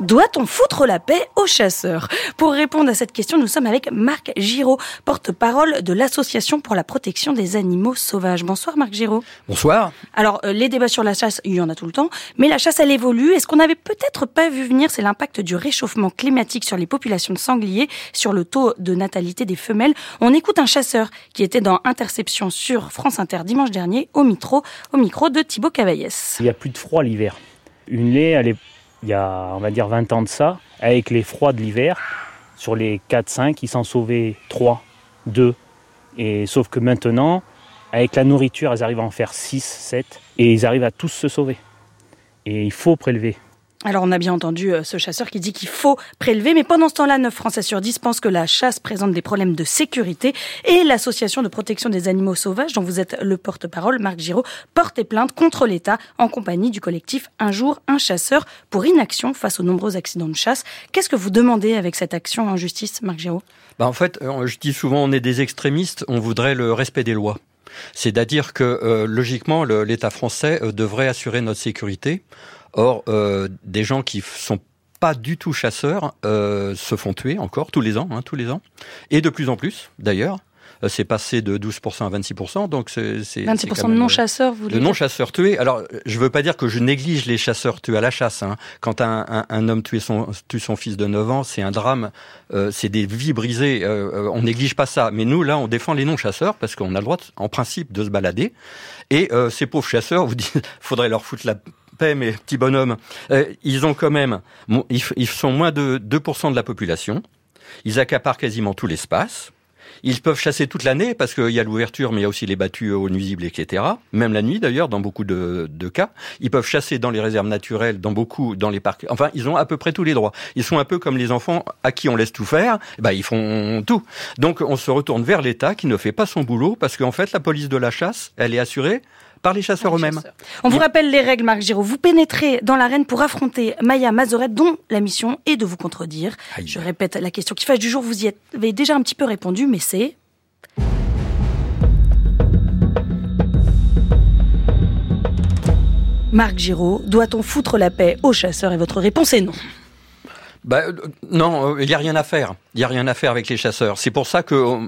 Doit-on foutre la paix aux chasseurs? Pour répondre à cette question, nous sommes avec Marc Giraud, porte-parole de l'Association pour la protection des animaux sauvages. Bonsoir Marc Giraud. Bonsoir. Alors, euh, les débats sur la chasse, il y en a tout le temps, mais la chasse, elle évolue. Et ce qu'on n'avait peut-être pas vu venir, c'est l'impact du réchauffement climatique sur les populations de sangliers, sur le taux de natalité des femelles? On écoute un chasseur qui était dans Interception sur France Inter dimanche dernier, au micro, au micro de Thibaut Cavaillès. Il n'y a plus de froid l'hiver. Une lait, elle est il y a, on va dire, 20 ans de ça, avec les froids de l'hiver, sur les 4-5, ils s'en sauvaient 3, 2. Et sauf que maintenant, avec la nourriture, elles arrivent à en faire 6, 7, et ils arrivent à tous se sauver. Et il faut prélever. Alors on a bien entendu euh, ce chasseur qui dit qu'il faut prélever, mais pendant ce temps-là, 9 Français sur 10 pensent que la chasse présente des problèmes de sécurité et l'association de protection des animaux sauvages, dont vous êtes le porte-parole, Marc Giraud, porte plainte contre l'État en compagnie du collectif Un jour, un chasseur pour inaction face aux nombreux accidents de chasse. Qu'est-ce que vous demandez avec cette action en justice, Marc Giraud? Bah En fait, euh, je dis souvent on est des extrémistes, on voudrait le respect des lois. C'est-à-dire que euh, logiquement, l'État français devrait assurer notre sécurité. Or, euh, des gens qui sont pas du tout chasseurs euh, se font tuer encore tous les ans, hein, tous les ans, et de plus en plus d'ailleurs. Euh, c'est passé de 12% à 26%, donc c'est 26% de non-chasseurs, vous De non-chasseurs tués. Alors, je veux pas dire que je néglige les chasseurs tués à la chasse. Hein. Quand un, un, un, homme tue son, tue son fils de 9 ans, c'est un drame, euh, c'est des vies brisées. Euh, on néglige pas ça. Mais nous, là, on défend les non-chasseurs parce qu'on a le droit, en principe, de se balader. Et euh, ces pauvres chasseurs, vous dites, faudrait leur foutre la mes petits bonhommes, euh, ils ont quand même, ils, sont moins de 2% de la population. Ils accaparent quasiment tout l'espace. Ils peuvent chasser toute l'année parce qu'il y a l'ouverture, mais il y a aussi les battues aux nuisibles, etc. Même la nuit, d'ailleurs, dans beaucoup de, cas. Ils peuvent chasser dans les réserves naturelles, dans beaucoup, dans les parcs. Enfin, ils ont à peu près tous les droits. Ils sont un peu comme les enfants à qui on laisse tout faire. Bah, ils font tout. Donc, on se retourne vers l'État qui ne fait pas son boulot parce qu'en fait, la police de la chasse, elle est assurée par les chasseurs eux-mêmes. On vous rappelle les règles, Marc Giraud. Vous pénétrez dans l'arène pour affronter Maya Mazoret, dont la mission est de vous contredire. Je répète la question qui fâche du jour, vous y avez déjà un petit peu répondu, mais c'est... Marc Giraud, doit-on foutre la paix aux chasseurs? Et votre réponse est non. Bah, euh, non, euh, il n'y a rien à faire. Il n'y a rien à faire avec les chasseurs. C'est pour ça que euh,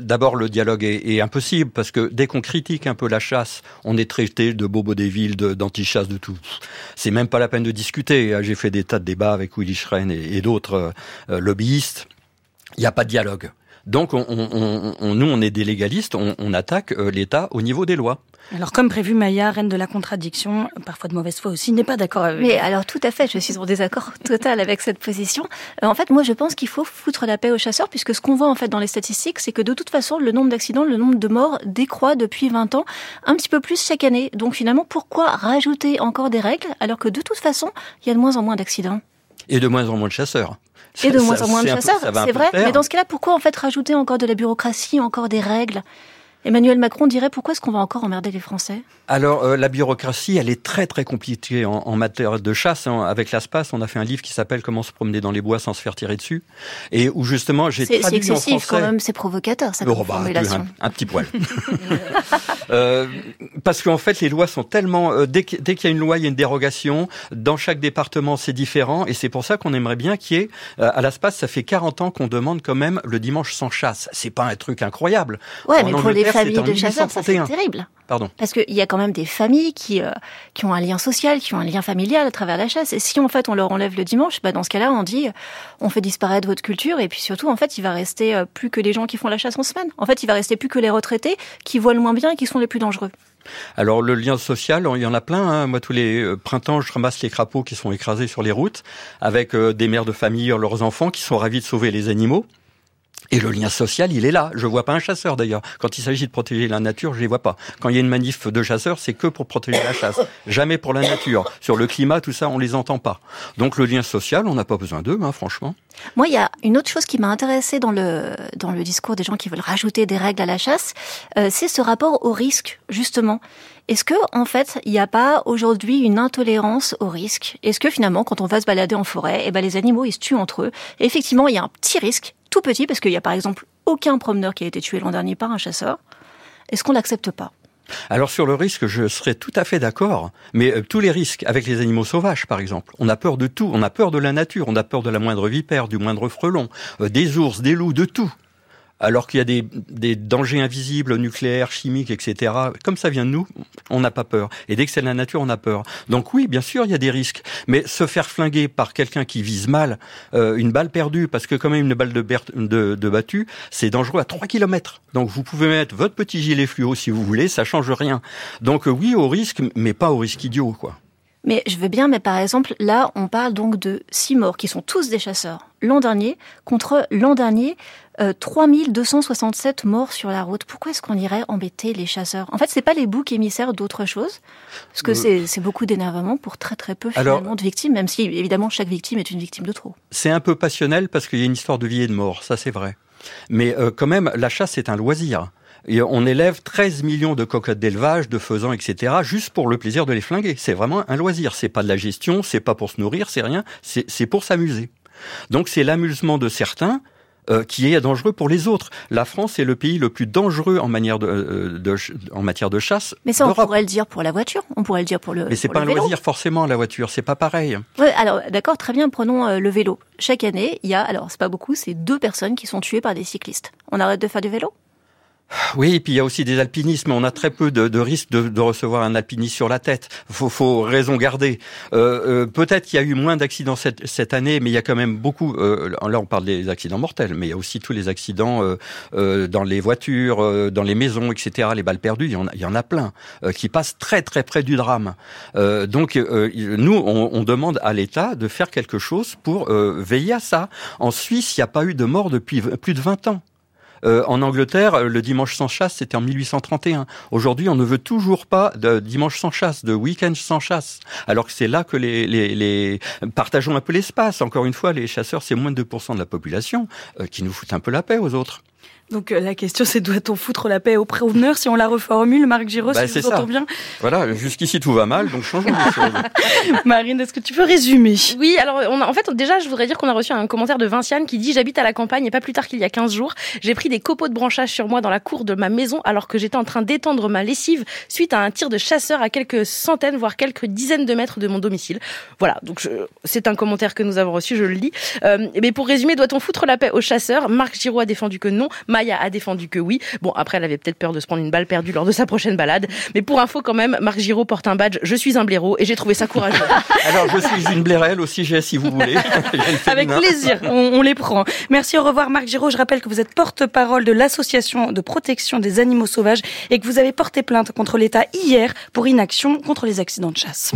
D'abord, le dialogue est, impossible parce que dès qu'on critique un peu la chasse, on est traité de bobo des villes, d'anti-chasse, de, tout. C'est même pas la peine de discuter. J'ai fait des tas de débats avec Willy Schren et, d'autres euh, lobbyistes. Il n'y a pas de dialogue. Donc, on, on, nous, on est des légalistes, on, attaque euh, l'État au niveau des lois. Alors, comme prévu, Maya, reine de la contradiction, parfois de mauvaise foi aussi, n'est pas d'accord avec. Mais alors, tout à fait, je suis en désaccord total avec cette position. Euh, en fait, moi, je pense qu'il faut foutre la paix aux chasseurs, puisque ce qu'on voit en fait dans les statistiques, c'est que de toute façon, le nombre d'accidents, le nombre de morts décroît depuis 20 ans, un petit peu plus chaque année. Donc, finalement, pourquoi rajouter encore des règles alors que de toute façon, il y a de moins en moins d'accidents Et de moins en moins de chasseurs. Et de moins en moins de chasseurs, c'est vrai. Mais dans ce cas-là, pourquoi en fait rajouter encore de la bureaucratie, encore des règles? Emmanuel Macron dirait pourquoi est-ce qu'on va encore emmerder les Français? Alors euh, la bureaucratie, elle est très très compliquée en, matière de chasse. Avec l'ASPAS, on a fait un livre qui s'appelle Comment se promener dans les bois sans se faire tirer dessus, et où justement j'ai traduit C'est excessif quand même, c'est provocateur cette oh, bah, formulation. Un, petit poil. euh, parce qu'en fait, les lois sont tellement euh, dès qu'il y a une loi, il y a une dérogation. Dans chaque département, c'est différent, et c'est pour ça qu'on aimerait bien qu'il y ait à l'ASPAS, ça fait 40 ans qu'on demande quand même le dimanche sans chasse. C'est pas un truc incroyable. Ouais, mais pour les familles de chasseurs, ça c'est terrible. Pardon. Parce qu'il y a quand même des familles qui euh, qui ont un lien social, qui ont un lien familial à travers la chasse. Et si en fait on leur enlève le dimanche, bah dans ce cas-là, on dit on fait disparaître votre culture et puis surtout en fait il va rester euh, plus que les gens qui font la chasse en semaine. En fait, il va rester plus que les retraités qui voient le moins bien et qui sont les plus dangereux. Alors le lien social, il y en a plein. Hein. Moi, tous les euh, printemps, je ramasse les crapauds qui sont écrasés sur les routes, avec des mères de famille, leurs enfants, qui sont ravis de sauver les animaux. Et le lien social, il est là. Je vois pas un chasseur d'ailleurs. Quand il s'agit de protéger la nature, je les vois pas. Quand il y a une manif de chasseurs, c'est que pour protéger la chasse, jamais pour la nature. Sur le climat, tout ça, on les entend pas. Donc le lien social, on n'a pas besoin d'eux, hein, franchement. Moi, il y a une autre chose qui m'a intéressée dans le dans le discours des gens qui veulent rajouter des règles à la chasse, euh, c'est ce rapport au risque, justement. Est-ce que, en fait, il n'y a pas aujourd'hui une intolérance au risque? Est-ce que finalement, quand on va se balader en forêt, eh ben, les animaux, ils se tuent entre eux effectivement, il y a un petit risque tout petit, parce qu'il y a par exemple aucun promeneur qui a été tué l'an dernier par un chasseur, est-ce qu'on l'accepte pas? Alors sur le risque, je serais tout à fait d'accord, mais euh, tous les risques avec les animaux sauvages, par exemple, on a peur de tout, on a peur de la nature, on a peur de la moindre vipère, du moindre frelon, euh, des ours, des loups, de tout alors qu'il y a des, des, dangers invisibles, nucléaires, chimiques, etc. Comme ça vient de nous, on n'a pas peur. Et dès que c'est la nature, on a peur. Donc oui, bien sûr, il y a des risques. Mais se faire flinguer par quelqu'un qui vise mal, euh, une balle perdue, parce que quand même une balle de, de, de battue, c'est dangereux à 3 km. Donc vous pouvez mettre votre petit gilet fluo si vous voulez, ça change rien. Donc oui, au risque, mais pas au risque idiot, quoi. Mais je veux bien, mais par exemple, là, on parle donc de six morts qui sont tous des chasseurs l'an dernier, contre l'an dernier, euh, 3267 morts sur la route. Pourquoi est-ce qu'on irait embêter les chasseurs? En fait, c'est pas les boucs émissaires d'autre chose, parce que euh, c'est beaucoup d'énervement pour très très peu finalement de victimes, même si évidemment chaque victime est une victime de trop. C'est un peu passionnel parce qu'il y a une histoire de vie et de mort, ça c'est vrai. Mais euh, quand même, la chasse c'est un loisir. Et on élève 13 millions de cocottes d'élevage, de faisans, etc., juste pour le plaisir de les flinguer. C'est vraiment un loisir. C'est pas de la gestion, c'est pas pour se nourrir, c'est rien. C'est pour s'amuser. Donc c'est l'amusement de certains. Euh, qui est dangereux pour les autres. La France est le pays le plus dangereux en, manière de, euh, de, en matière de chasse. Mais ça, on pourrait le dire pour la voiture, on pourrait le dire pour le. Mais c'est pas un loisir forcément la voiture, c'est pas pareil. Ouais, alors d'accord, très bien. Prenons euh, le vélo. Chaque année, il y a, alors c'est pas beaucoup, c'est deux personnes qui sont tuées par des cyclistes. On arrête de faire du vélo? Oui, et puis il y a aussi des alpinismes. On a très peu de, risques de, recevoir un alpiniste sur la tête. Faut, faut raison garder. Euh, euh, Peut-être qu'il y a eu moins d'accidents cette, cette, année, mais il y a quand même beaucoup. Euh, là, on parle des accidents mortels, mais il y a aussi tous les accidents euh, euh, dans les voitures, dans les maisons, etc. Les balles perdues, il y en a, il y en a plein qui passent très très près du drame. donc nous, on, on, demande à l'État de faire quelque chose pour veiller à ça. En Suisse, il n'y a pas eu de mort depuis plus de 20 ans. Euh, en Angleterre, le dimanche sans chasse, c'était en 1831. Aujourd'hui, on ne veut toujours pas de dimanche sans chasse, de week-end sans chasse, alors que c'est là que les, les, les, partageons un peu l'espace. Encore une fois, les chasseurs, c'est moins de 2% de la population euh, qui nous foutent un peu la paix aux autres. Donc euh, la question c'est doit-on foutre la paix au proveneur si on la reformule, Marc Giraud, bah, si vous entendez bien Voilà, jusqu'ici tout va mal, donc changeons les choses. Marine, est-ce que tu peux résumer? Oui, alors on a, en fait déjà je voudrais dire qu'on a reçu un commentaire de Vinciane qui dit j'habite à la campagne et pas plus tard qu'il y a 15 jours, j'ai pris des copeaux de branchage sur moi dans la cour de ma maison alors que j'étais en train d'étendre ma lessive suite à un tir de chasseur à quelques centaines voire quelques dizaines de mètres de mon domicile. Voilà, donc c'est un commentaire que nous avons reçu, je le lis. Euh, mais pour résumer, doit-on foutre la paix aux chasseurs? Marc Giraud a défendu que non. Maya a défendu que oui. Bon, après, elle avait peut-être peur de se prendre une balle perdue lors de sa prochaine balade. Mais pour info, quand même, Marc Giraud porte un badge Je suis un blaireau et j'ai trouvé ça courageux. Alors, je suis une blairelle aussi, j'ai, si vous voulez. Avec plaisir, on, les prend. Merci, au revoir Marc Giraud. Je rappelle que vous êtes porte-parole de l'association de protection des animaux sauvages et que vous avez porté plainte contre l'État hier pour inaction contre les accidents de chasse.